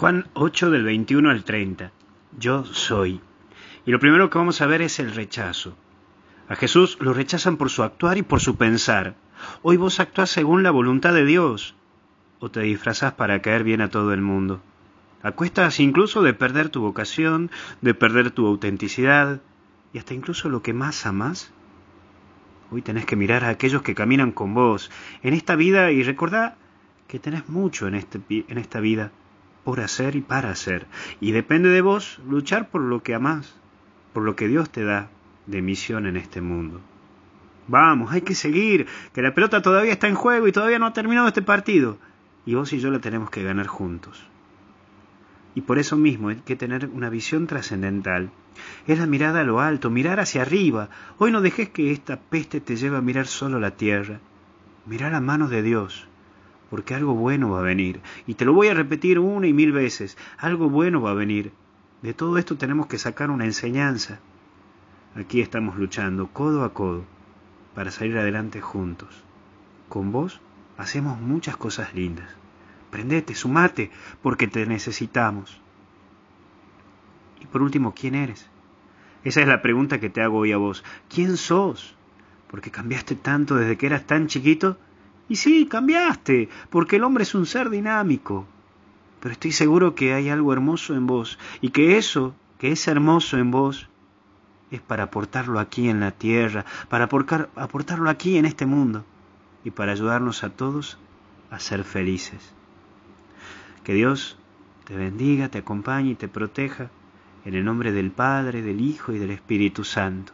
Juan 8 del 21 al 30. Yo soy. Y lo primero que vamos a ver es el rechazo. A Jesús lo rechazan por su actuar y por su pensar. Hoy vos actuás según la voluntad de Dios o te disfrazás para caer bien a todo el mundo. Acuestas incluso de perder tu vocación, de perder tu autenticidad y hasta incluso lo que más amás. Hoy tenés que mirar a aquellos que caminan con vos en esta vida y recordá que tenés mucho en, este, en esta vida por hacer y para hacer. Y depende de vos luchar por lo que amás, por lo que Dios te da de misión en este mundo. Vamos, hay que seguir, que la pelota todavía está en juego y todavía no ha terminado este partido. Y vos y yo la tenemos que ganar juntos. Y por eso mismo hay que tener una visión trascendental. Es la mirada a lo alto, mirar hacia arriba. Hoy no dejes que esta peste te lleve a mirar solo la tierra. Mirar a manos de Dios porque algo bueno va a venir. Y te lo voy a repetir una y mil veces, algo bueno va a venir. De todo esto tenemos que sacar una enseñanza. Aquí estamos luchando codo a codo para salir adelante juntos. Con vos hacemos muchas cosas lindas. Prendete, sumate, porque te necesitamos. Y por último, ¿quién eres? Esa es la pregunta que te hago hoy a vos. ¿Quién sos? Porque cambiaste tanto desde que eras tan chiquito y sí, cambiaste, porque el hombre es un ser dinámico. Pero estoy seguro que hay algo hermoso en vos y que eso, que es hermoso en vos, es para aportarlo aquí en la tierra, para aportarlo aquí en este mundo y para ayudarnos a todos a ser felices. Que Dios te bendiga, te acompañe y te proteja en el nombre del Padre, del Hijo y del Espíritu Santo.